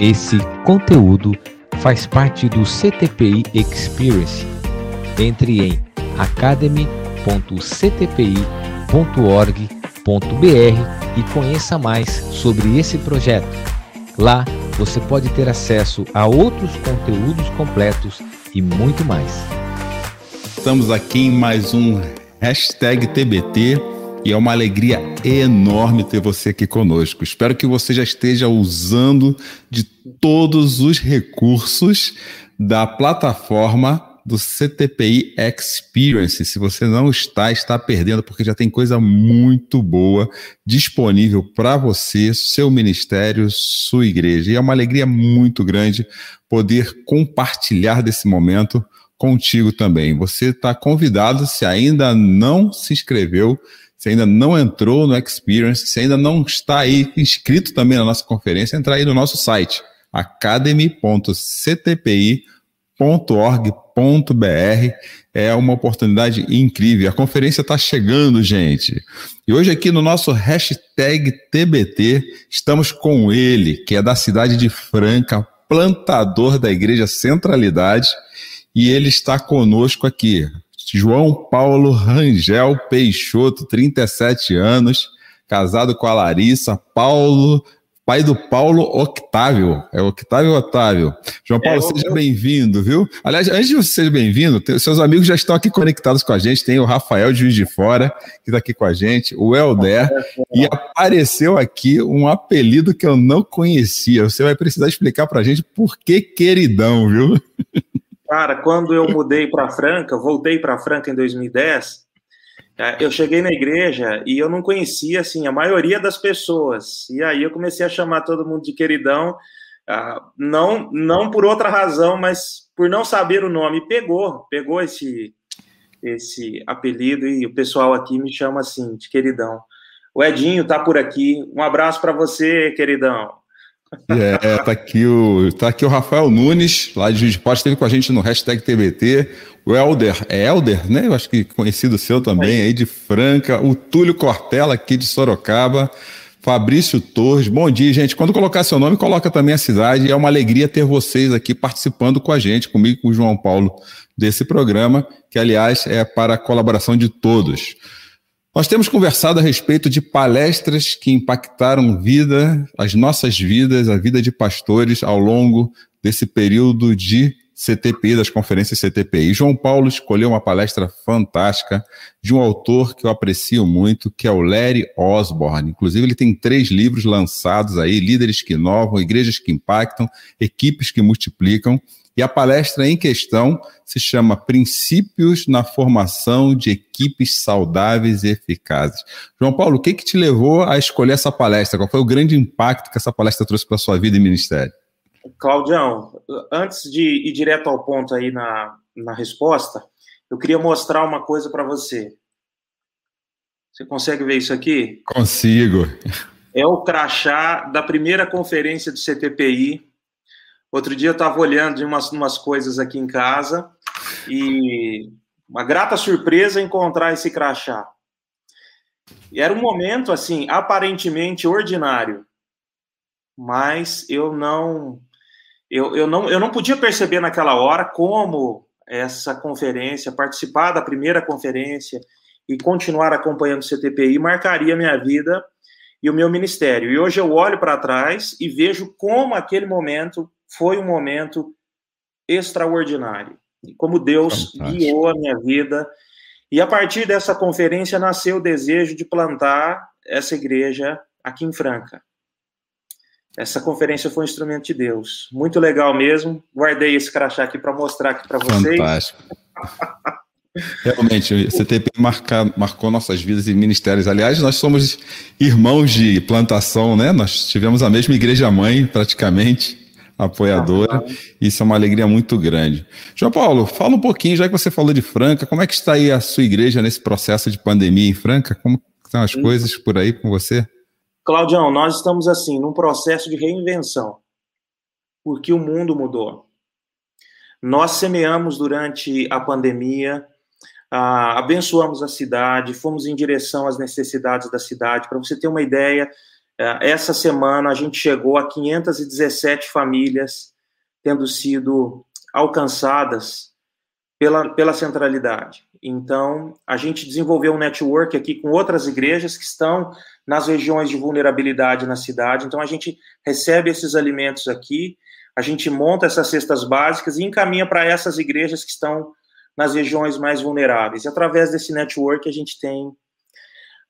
Esse conteúdo faz parte do CTPI Experience. Entre em academy.ctpi.org.br e conheça mais sobre esse projeto. Lá você pode ter acesso a outros conteúdos completos e muito mais. Estamos aqui em mais um hashtag TBT e é uma alegria enorme ter você aqui conosco. Espero que você já esteja usando de todos os recursos da plataforma do CTPI Experience. Se você não está, está perdendo, porque já tem coisa muito boa disponível para você, seu ministério, sua igreja. E é uma alegria muito grande poder compartilhar desse momento contigo também. Você está convidado, se ainda não se inscreveu, se ainda não entrou no Experience, se ainda não está aí inscrito também na nossa conferência, entrar aí no nosso site, academy.ctpi.org.br. É uma oportunidade incrível. A conferência está chegando, gente. E hoje aqui no nosso hashtag TBT, estamos com ele, que é da cidade de Franca, plantador da Igreja Centralidade, e ele está conosco aqui. João Paulo Rangel Peixoto, 37 anos, casado com a Larissa, Paulo, pai do Paulo Octávio, é Octávio Otávio. João Paulo, é, seja eu... bem-vindo, viu? Aliás, antes de você ser bem-vindo, seus amigos já estão aqui conectados com a gente, tem o Rafael de Juiz de Fora, que está aqui com a gente, o Helder, e apareceu aqui um apelido que eu não conhecia, você vai precisar explicar para a gente por que queridão, viu? Cara, quando eu mudei para Franca, voltei para Franca em 2010, é, eu cheguei na igreja e eu não conhecia assim a maioria das pessoas. E aí eu comecei a chamar todo mundo de queridão, ah, não não por outra razão, mas por não saber o nome. Pegou, pegou esse esse apelido e o pessoal aqui me chama assim de queridão. O Edinho tá por aqui. Um abraço para você, queridão. É, tá aqui o, tá aqui o Rafael Nunes, lá de Juiz de Fora, esteve com a gente no hashtag TBT. O Helder, é Helder, né? Eu acho que conhecido seu também, aí de Franca. O Túlio Cortella, aqui de Sorocaba. Fabrício Torres, bom dia, gente. Quando colocar seu nome, coloca também a cidade. É uma alegria ter vocês aqui participando com a gente, comigo e com o João Paulo, desse programa, que, aliás, é para a colaboração de todos. Nós temos conversado a respeito de palestras que impactaram vida, as nossas vidas, a vida de pastores ao longo desse período de CTPI, das conferências CTPI. João Paulo escolheu uma palestra fantástica de um autor que eu aprecio muito, que é o Larry Osborne. Inclusive, ele tem três livros lançados aí: Líderes que Inovam, Igrejas que Impactam, Equipes que Multiplicam. E a palestra em questão se chama Princípios na Formação de Equipes Saudáveis e Eficazes. João Paulo, o que, que te levou a escolher essa palestra? Qual foi o grande impacto que essa palestra trouxe para a sua vida e ministério? Claudião, antes de ir direto ao ponto aí na, na resposta, eu queria mostrar uma coisa para você. Você consegue ver isso aqui? Consigo. É o crachá da primeira conferência do CTPI Outro dia eu estava olhando de umas, umas coisas aqui em casa e uma grata surpresa encontrar esse crachá. E era um momento, assim, aparentemente ordinário, mas eu não, eu, eu não, eu não podia perceber naquela hora como essa conferência, participar da primeira conferência e continuar acompanhando o CTPI marcaria minha vida e o meu ministério. E hoje eu olho para trás e vejo como aquele momento foi um momento extraordinário. Como Deus Fantástico. guiou a minha vida. E a partir dessa conferência nasceu o desejo de plantar essa igreja aqui em Franca. Essa conferência foi um instrumento de Deus. Muito legal mesmo. Guardei esse crachá aqui para mostrar aqui para vocês. Fantástico. Realmente, o CTP marca, marcou nossas vidas e ministérios. Aliás, nós somos irmãos de plantação, né? Nós tivemos a mesma igreja mãe, praticamente apoiadora. Isso é uma alegria muito grande. João Paulo, fala um pouquinho, já que você falou de Franca, como é que está aí a sua igreja nesse processo de pandemia em Franca? Como estão as coisas por aí com você? Claudião, nós estamos assim, num processo de reinvenção, porque o mundo mudou. Nós semeamos durante a pandemia, ah, abençoamos a cidade, fomos em direção às necessidades da cidade. Para você ter uma ideia, essa semana a gente chegou a 517 famílias tendo sido alcançadas pela, pela centralidade. Então, a gente desenvolveu um network aqui com outras igrejas que estão nas regiões de vulnerabilidade na cidade. Então, a gente recebe esses alimentos aqui, a gente monta essas cestas básicas e encaminha para essas igrejas que estão nas regiões mais vulneráveis. E através desse network, a gente tem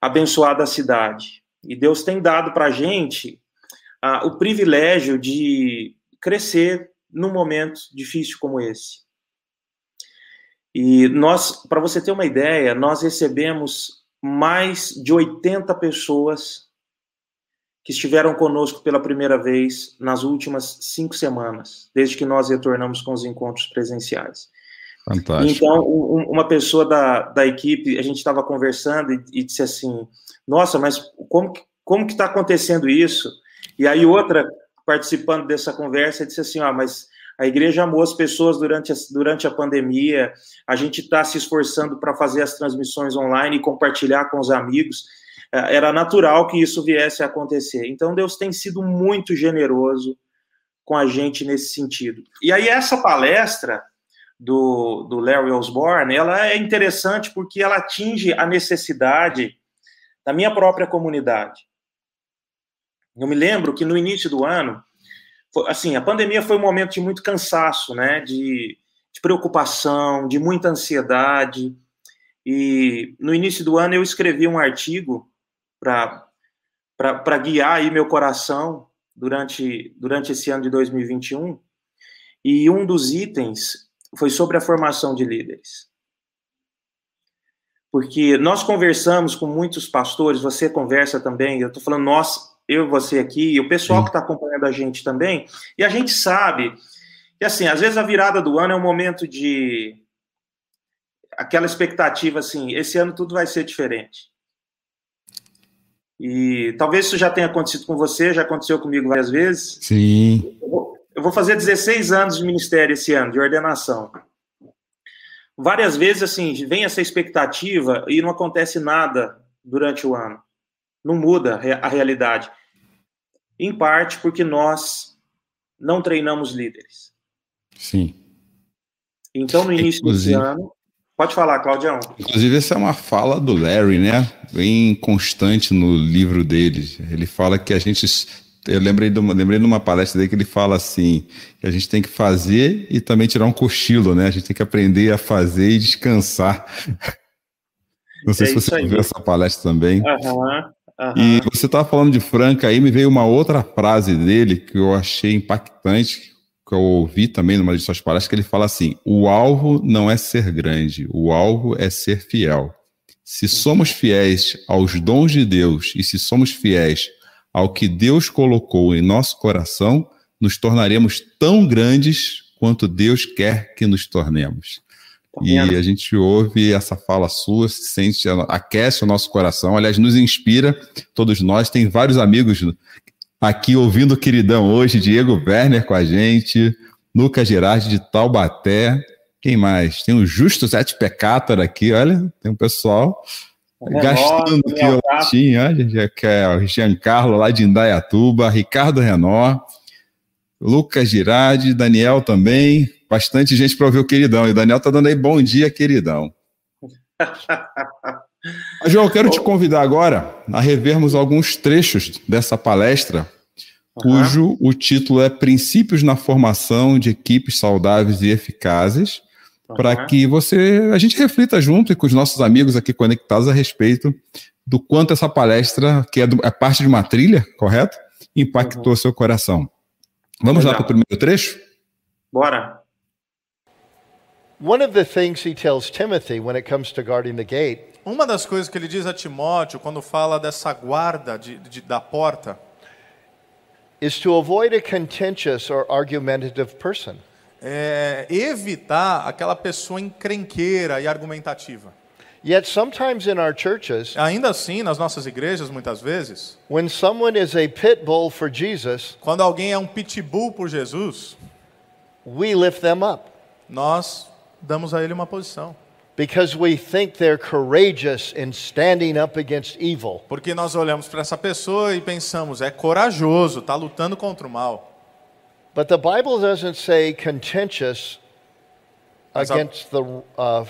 abençoado a cidade. E Deus tem dado para a gente ah, o privilégio de crescer num momento difícil como esse. E nós, para você ter uma ideia, nós recebemos mais de 80 pessoas que estiveram conosco pela primeira vez nas últimas cinco semanas, desde que nós retornamos com os encontros presenciais. Fantástico. Então, um, uma pessoa da, da equipe, a gente estava conversando e, e, disse assim: Nossa, mas como, como que está acontecendo isso? E aí, outra participando dessa conversa disse assim: Ah, mas a igreja amou as pessoas durante a, durante a pandemia, a gente está se esforçando para fazer as transmissões online e compartilhar com os amigos. É, era natural que isso viesse a acontecer. Então, Deus tem sido muito generoso com a gente nesse sentido. E aí, essa palestra do, do Larry Osborne, ela é interessante porque ela atinge a necessidade da minha própria comunidade. Eu me lembro que no início do ano, assim, a pandemia foi um momento de muito cansaço, né, de, de preocupação, de muita ansiedade, e no início do ano eu escrevi um artigo para guiar aí meu coração durante, durante esse ano de 2021, e um. Dos itens foi sobre a formação de líderes. Porque nós conversamos com muitos pastores, você conversa também, eu estou falando nós, eu você aqui, e o pessoal Sim. que está acompanhando a gente também, e a gente sabe que, assim, às vezes a virada do ano é um momento de. aquela expectativa, assim, esse ano tudo vai ser diferente. E talvez isso já tenha acontecido com você, já aconteceu comigo várias vezes. Sim. Eu vou fazer 16 anos de ministério esse ano, de ordenação. Várias vezes, assim, vem essa expectativa e não acontece nada durante o ano. Não muda a realidade. Em parte porque nós não treinamos líderes. Sim. Então, no início Inclusive, desse ano. Pode falar, Claudião. Inclusive, essa é uma fala do Larry, né? Bem constante no livro dele. Ele fala que a gente eu lembrei de, uma, lembrei de uma palestra dele que ele fala assim, que a gente tem que fazer e também tirar um cochilo, né? A gente tem que aprender a fazer e descansar. Não sei é se você viu essa palestra também. Uhum, uhum. E você estava falando de Franca aí, me veio uma outra frase dele que eu achei impactante, que eu ouvi também numa de suas palestras, que ele fala assim: o alvo não é ser grande, o alvo é ser fiel. Se somos fiéis aos dons de Deus e se somos fiéis ao que Deus colocou em nosso coração, nos tornaremos tão grandes quanto Deus quer que nos tornemos. Tá e a gente ouve essa fala sua, se sente, aquece o nosso coração, aliás, nos inspira, todos nós. Tem vários amigos aqui ouvindo o queridão hoje, Diego Werner com a gente, Lucas Girardi de Taubaté. Quem mais? Tem o Justo Zete Pecator aqui, olha, tem um pessoal Gastando aqui o latim, olha, que é o Giancarlo lá de Indaiatuba, Ricardo Renó, Lucas Girardi, Daniel também, bastante gente para ouvir o queridão. E o Daniel tá dando aí bom dia, queridão. Mas, João, eu quero te convidar agora a revermos alguns trechos dessa palestra, cujo o título é Princípios na Formação de Equipes Saudáveis e Eficazes, para que você a gente reflita junto e com os nossos amigos aqui conectados a respeito do quanto essa palestra, que é, do, é parte de uma trilha, correto? Impactou uhum. seu coração. Vamos Legal. lá para o primeiro trecho? Bora. One of the things he tells Timothy when it comes to guarding the gate. Uma das coisas que ele diz a Timóteo quando fala dessa guarda de, de, da porta is to avoid a contentious or argumentative person é, evitar aquela pessoa encrenqueira e argumentativa. Yet sometimes in our churches, ainda assim nas nossas igrejas muitas vezes, when someone is a pit bull for Jesus, quando alguém é um pitbull por Jesus, we lift them up. Nós damos a ele uma posição. because we think they're courageous in standing up against evil. Porque nós olhamos para essa pessoa e pensamos, é corajoso, está lutando contra o mal. But the Bible doesn't say contentious Mas a- against the. Uh,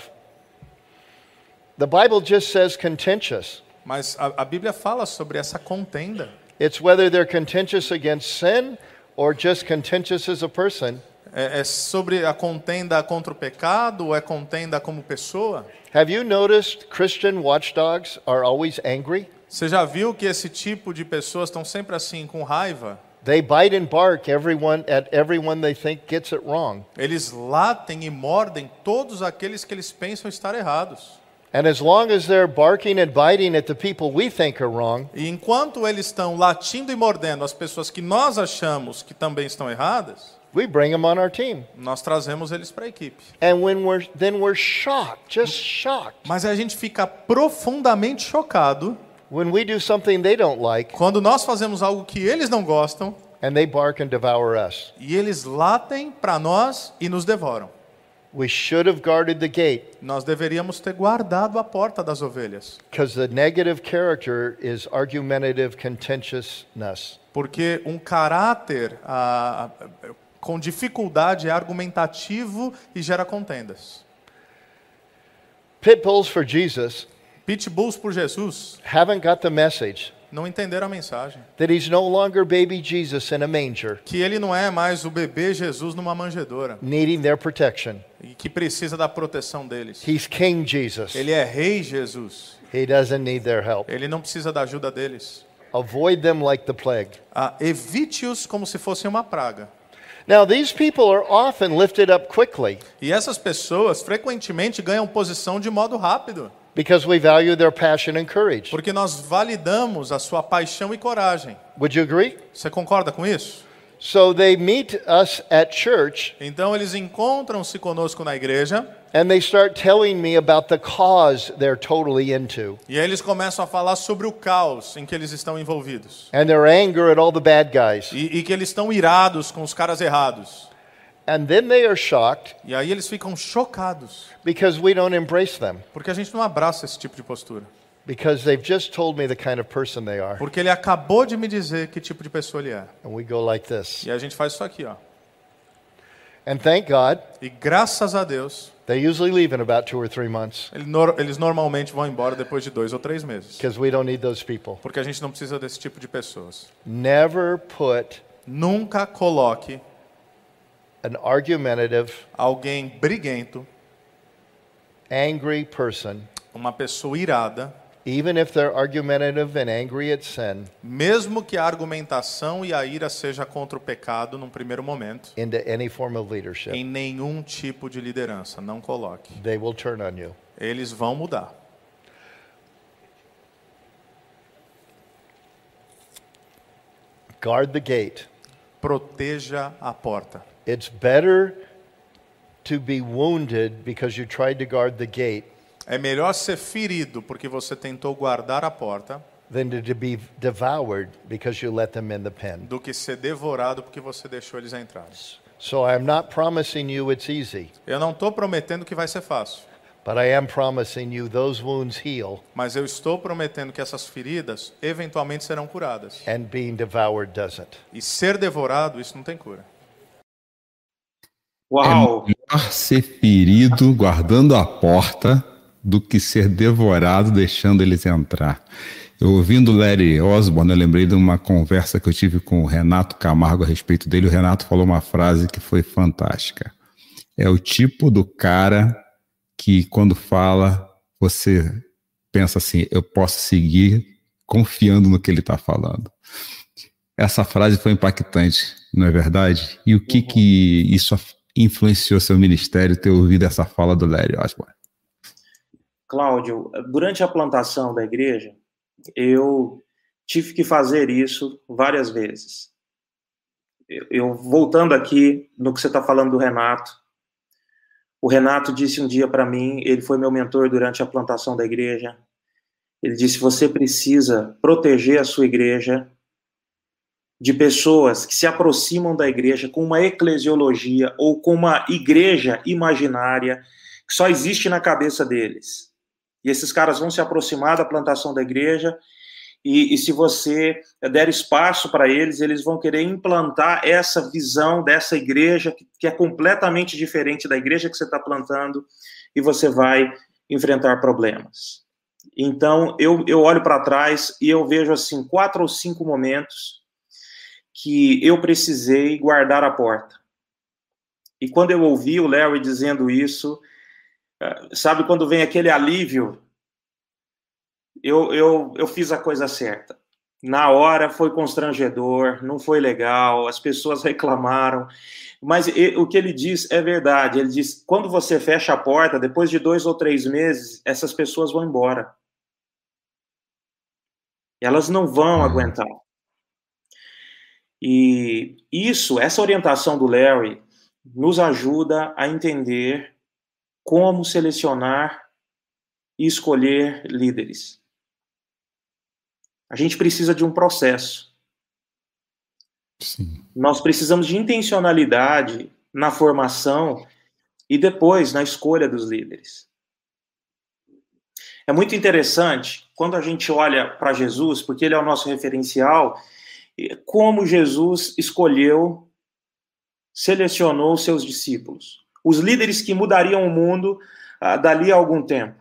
the Bible just says contentious. Mas a, a Bíblia fala sobre essa contenda. It's whether they're contentious against sin or just contentious as a person. É, é sobre a contenda contra o pecado ou é contenda como pessoa? Have you noticed Christian watchdogs are always angry? Você já viu que esse tipo de pessoas estão sempre assim, com raiva? They bite and bark everyone at everyone they think gets it wrong. Eles latem e mordem todos aqueles que eles pensam estar errados. And as long as they're barking and biting at the people we think are wrong, E enquanto eles estão latindo e mordendo as pessoas que nós achamos que também estão erradas, we bring them on our team. nós trazemos eles para a equipe. And when we're then we're shocked, just shocked, Mas a gente fica profundamente chocado when we do something they don't like quando nós fazemos algo que eles não gostam and they bark and devour us. e eles latem para nós e nos devoram. We should have guarded the gate Nós deveríamos ter guardado a porta das ovelhas, because the negative character is argumentative contentiousness. porque um caráter ah, com dificuldade é argumentativo e gera contendas. Pit bulls for Jesus Pitbulls por Jesus haven't got the message não entenderam a mensagem. that he's no longer baby Jesus in a manger, Que ele não é mais o bebê Jesus numa manjedoura needing their protection. e que precisa da proteção deles. He's King Jesus. Ele é rei Jesus. He doesn't need their help. Ele não precisa da ajuda deles. Avoid them like the plague. Ah, Evite-os como se fossem uma praga. Now, these people are often lifted up quickly E essas pessoas frequentemente ganham posição de modo rápido, because we value their passion and courage. porque nós validamos a sua paixão e coragem. Would you agree? Você concorda com isso? So they meet us at church Então eles encontram-se conosco na igreja and they start telling me about the cause they're totally into e aí eles começam a falar sobre o caos em que eles estão envolvidos and their anger at all the bad guys. e, e que eles estão irados com os caras errados. And then they are shocked E aí eles ficam chocados because we don't embrace them porque a gente não abraça esse tipo de postura. because they've just told me the kind of person they are. Porque ele acabou de me dizer que tipo de pessoa ele é. And we go like this. E a gente faz isso aqui, ó. And thank God, E graças a Deus, they usually leave in about two or three months eles normalmente vão embora depois de dois ou três meses. because we don't need those people. Porque a gente não precisa desse tipo de pessoas. Never put Nunca coloque an argumentative, alguém briguento, angry person, uma pessoa irada, even if they're argumentative and angry at sin, mesmo que a argumentação e a ira seja contra o pecado num primeiro momento, into any form of leadership. em nenhum tipo de liderança. Não coloque. They will turn on you. Eles vão mudar. Guard the gate. Proteja a porta. It's better to be wounded because you tried to guard the gate É melhor ser ferido porque você tentou guardar a porta than to, to be devoured because you let them in the pen. do que ser devorado porque você deixou eles entrarem. So I'm not promising you it's easy, Eu não estou prometendo que vai ser fácil, but I am promising you those wounds heal mas eu estou prometendo que essas feridas eventualmente serão curadas. and being devoured doesn't. E ser devorado, isso não tem cura. Uau! Melhor ser ferido guardando a porta do que ser devorado deixando eles entrar. Eu ouvindo Larry Osborne, eu lembrei de uma conversa que eu tive com o Renato Camargo a respeito dele. O Renato falou uma frase que foi fantástica. É o tipo do cara que quando fala, você pensa assim, eu posso seguir confiando no que ele está falando. Essa frase foi impactante, não é verdade? E o que que isso influenciou seu ministério ter ouvido essa fala do Larry Osborne? Cláudio, durante a plantação da igreja, eu tive que fazer isso várias vezes. Eu, eu voltando aqui no que você está falando do Renato, o Renato disse um dia para mim, ele foi meu mentor durante a plantação da igreja. Ele disse: você precisa proteger a sua igreja de pessoas que se aproximam da igreja com uma eclesiologia ou com uma igreja imaginária que só existe na cabeça deles. E esses caras vão se aproximar da plantação da igreja, e, e se você der espaço para eles, eles vão querer implantar essa visão dessa igreja, que, que é completamente diferente da igreja que você está plantando, e você vai enfrentar problemas. Então, eu, eu olho para trás e eu vejo, assim, quatro ou cinco momentos que eu precisei guardar a porta. E quando eu ouvi o Larry dizendo isso, eh, sabe quando vem aquele alívio? Eu, eu, eu fiz a coisa certa. Na hora foi constrangedor, não foi legal, as pessoas reclamaram, mas o que ele diz é verdade. Ele diz: quando você fecha a porta, depois de dois ou três meses, essas pessoas vão embora. Elas não vão uhum. aguentar. E isso, essa orientação do Larry, nos ajuda a entender como selecionar e escolher líderes. A gente precisa de um processo. Sim. Nós precisamos de intencionalidade na formação e depois na escolha dos líderes. É muito interessante quando a gente olha para Jesus, porque ele é o nosso referencial, como Jesus escolheu, selecionou seus discípulos, os líderes que mudariam o mundo ah, dali a algum tempo.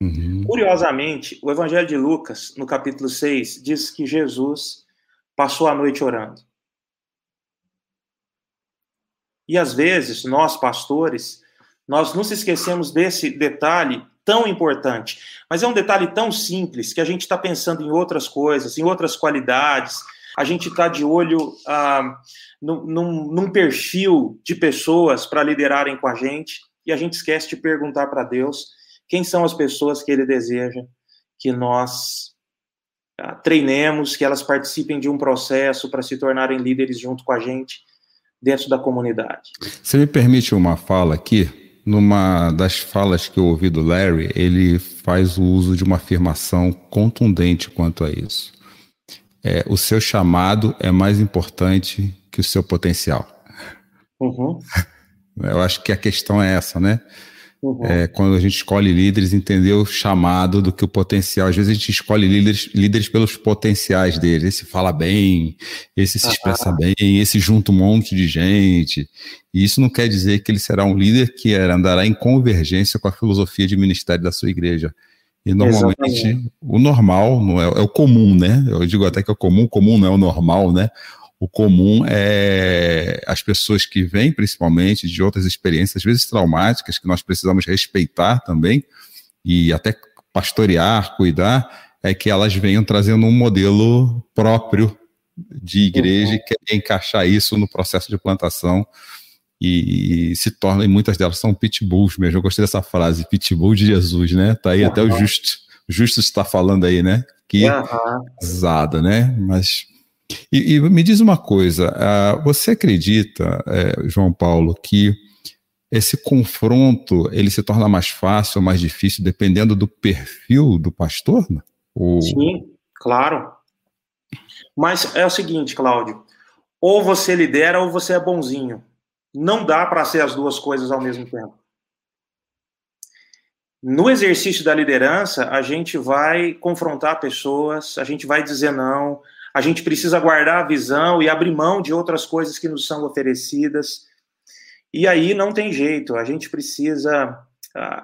Uhum. Curiosamente, o Evangelho de Lucas, no capítulo 6, diz que Jesus passou a noite orando. E às vezes, nós pastores, nós nos esquecemos desse detalhe tão importante. Mas é um detalhe tão simples que a gente está pensando em outras coisas, em outras qualidades. A gente está de olho ah, num, num, perfil de pessoas para liderarem com a gente e a gente esquece de perguntar para Deus quem são as pessoas que Ele deseja que nós ah, treinemos, que elas participem de um processo para se tornarem líderes junto com a gente dentro da comunidade. Você me permite uma fala aqui? Numa das falas que eu ouvi do Larry, ele faz o uso de uma afirmação contundente quanto a isso. É, o seu chamado é mais importante que o seu potencial. Uhum. Eu acho que a questão é essa, né? Uhum. É, quando a gente escolhe líderes, entender o chamado do que o potencial. Às vezes a gente escolhe líderes, líderes pelos potenciais deles. Esse fala bem, esse se expressa uhum. bem, esse junta um monte de gente. E isso não quer dizer que ele será um líder que andará em convergência com a filosofia de ministério da sua igreja. E normalmente Exatamente. o normal não é, é o comum, né? Eu digo até que é o comum, o comum não é o normal, né? O comum é as pessoas que vêm, principalmente, de outras experiências, às vezes traumáticas, que nós precisamos respeitar também e até pastorear, cuidar, é que elas venham trazendo um modelo próprio de igreja uhum. e querem encaixar isso no processo de plantação e, e se tornam, e muitas delas são pitbulls mesmo. Eu gostei dessa frase, pitbull de Jesus, né? Tá aí uhum. até o Justo, Justo está falando aí, né? Que uhum. pesada, né? Mas e, e, me diz uma coisa, uh, você acredita, uh, João Paulo, que esse confronto ele se torna mais fácil ou mais difícil dependendo do perfil do pastor? Né? Sim, claro. Mas é o seguinte, Cláudio, ou você lidera ou você é bonzinho. Não dá para ser as duas coisas ao mesmo tempo. No exercício da liderança, a gente vai confrontar pessoas, a gente vai dizer não, a gente precisa guardar a visão e abrir mão de outras coisas que nos são oferecidas. E aí não tem jeito, a gente precisa,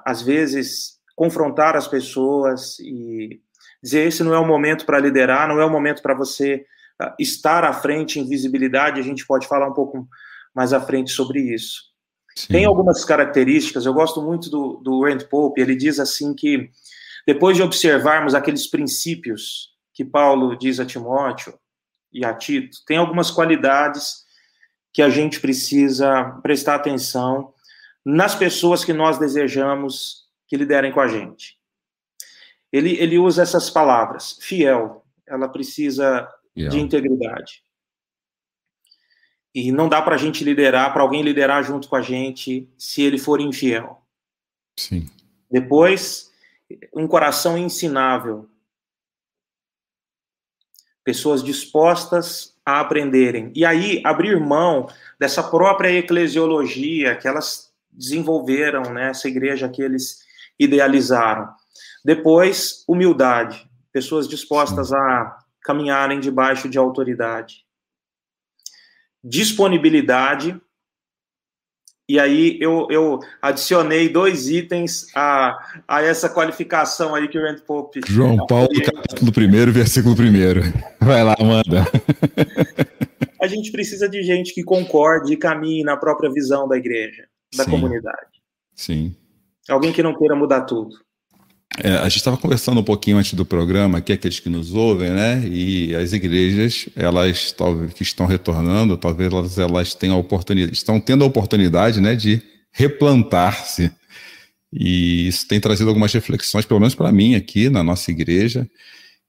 às vezes, confrontar as pessoas e dizer: esse não é o momento para liderar, não é o momento para você estar à frente em visibilidade. A gente pode falar um pouco mais à frente sobre isso. Sim. Tem algumas características, eu gosto muito do, do Rand Pope, ele diz assim que depois de observarmos aqueles princípios que Paulo diz a Timóteo e a Tito, tem algumas qualidades que a gente precisa prestar atenção nas pessoas que nós desejamos que liderem com a gente. Ele, ele usa essas palavras, fiel, ela precisa de integridade. E não dá para a gente liderar, para alguém liderar junto com a gente, se ele for infiel. Sim. Depois, um coração ensinável pessoas dispostas a aprenderem. E aí, abrir mão dessa própria eclesiologia que elas desenvolveram né, essa igreja que eles idealizaram. Depois, humildade, pessoas dispostas a caminharem debaixo de autoridade. Disponibilidade, e aí eu, eu adicionei dois itens a, a essa qualificação aí que o Rand Pope... João Paulo, capítulo 1, versículo 1. Vai lá, manda. A gente precisa de gente que concorde e caminhe na própria visão da igreja, da Sim. comunidade. Sim. Alguém que não queira mudar tudo. É, a gente estava conversando um pouquinho antes do programa, aqui aqueles que nos ouvem, né? E as igrejas, elas talvez que estão retornando, talvez elas, elas tenham a oportunidade, estão tendo a oportunidade, né, de replantar-se. E isso tem trazido algumas reflexões, pelo menos para mim aqui na nossa igreja.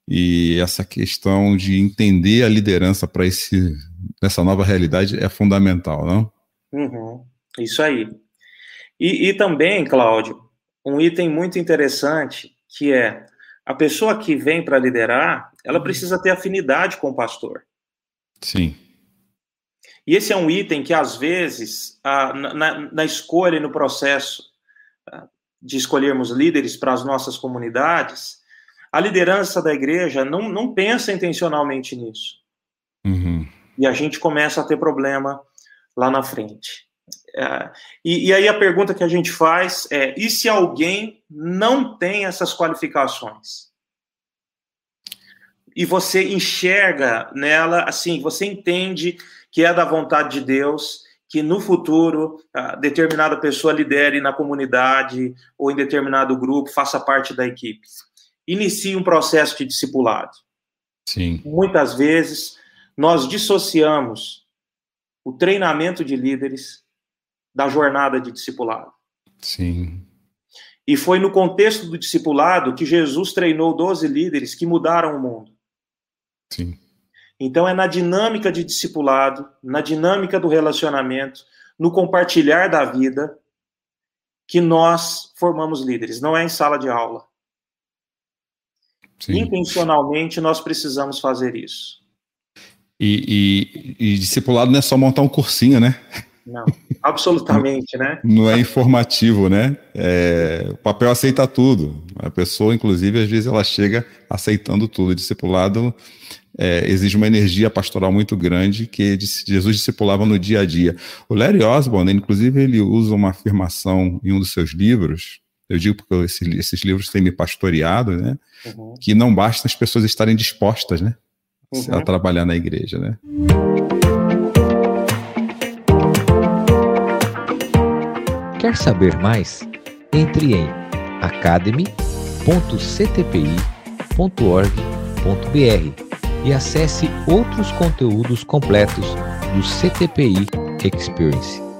E essa questão de entender a liderança para esse nessa nova realidade é fundamental, não? Uhum, isso aí. E, e também, Cláudio, um item muito interessante que é a pessoa que vem para liderar, ela uhum. precisa ter afinidade com o pastor. Sim. E esse é um item que, às vezes, na, na escolha e no processo de escolhermos líderes para as nossas comunidades, a liderança da igreja não, não pensa intencionalmente nisso. Uhum. E a gente começa a ter problema lá na frente. É, e, e, aí a pergunta que a gente faz é: e se alguém não tem essas qualificações? E você enxerga nela, assim, você entende que é da vontade de Deus, que no futuro determinada pessoa lidere na comunidade ou em determinado grupo, faça parte da equipe. Inicie um processo de discipulado. Sim. Muitas vezes nós dissociamos o treinamento de líderes da jornada de discipulado. Sim. E foi no contexto do discipulado que Jesus treinou 12 líderes que mudaram o mundo. Sim. Então é na dinâmica de discipulado, na dinâmica do relacionamento, no compartilhar da vida, que nós formamos líderes, não é em sala de aula. Sim. Intencionalmente nós precisamos fazer isso. E, e, e discipulado não é só montar um cursinho, né? Não, absolutamente, né? Não é informativo, né? É, o papel aceita tudo. A pessoa, inclusive, às vezes ela chega aceitando tudo. O discipulado é, exige uma energia pastoral muito grande que Jesus discipulava no dia a dia. O Larry Osborne, inclusive, ele usa uma afirmação em um dos seus livros. Eu digo porque esse, esses livros têm me pastoreado, né? Uhum. Que não basta as pessoas estarem dispostas, né? Uhum. A trabalhar na igreja, né? Quer saber mais? Entre em academy.ctpi.org.br e acesse outros conteúdos completos do CTPI Experience.